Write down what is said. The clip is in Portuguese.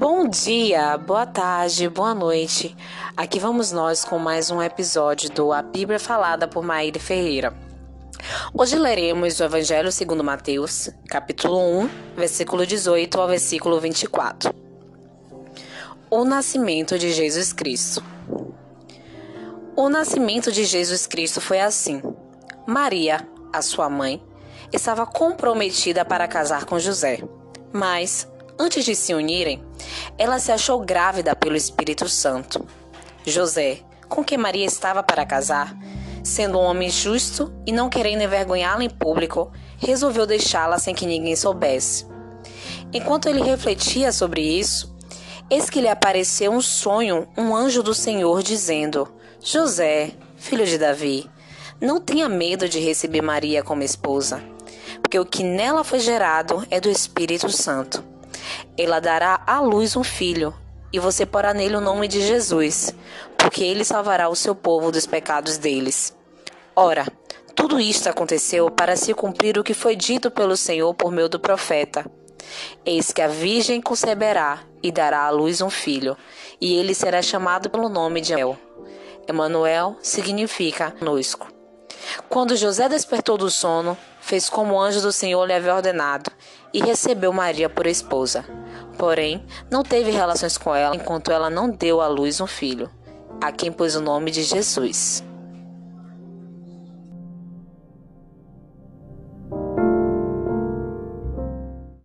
Bom dia, boa tarde, boa noite. Aqui vamos nós com mais um episódio do A Bíblia Falada por Maíra Ferreira. Hoje leremos o Evangelho segundo Mateus, capítulo 1, versículo 18 ao versículo 24. O nascimento de Jesus Cristo. O nascimento de Jesus Cristo foi assim. Maria, a sua mãe, estava comprometida para casar com José, mas Antes de se unirem, ela se achou grávida pelo Espírito Santo. José, com quem Maria estava para casar, sendo um homem justo e não querendo envergonhá-la em público, resolveu deixá-la sem que ninguém soubesse. Enquanto ele refletia sobre isso, eis que lhe apareceu um sonho um anjo do Senhor dizendo: José, filho de Davi, não tenha medo de receber Maria como esposa, porque o que nela foi gerado é do Espírito Santo. Ela dará à luz um filho, e você porá nele o nome de Jesus, porque ele salvará o seu povo dos pecados deles. Ora, tudo isto aconteceu para se cumprir o que foi dito pelo Senhor por meio do profeta. Eis que a virgem conceberá e dará à luz um filho, e ele será chamado pelo nome de Emanuel. Emanuel significa conosco. Quando José despertou do sono, fez como o anjo do Senhor lhe havia ordenado e recebeu Maria por esposa. Porém, não teve relações com ela enquanto ela não deu à luz um filho, a quem pôs o nome de Jesus.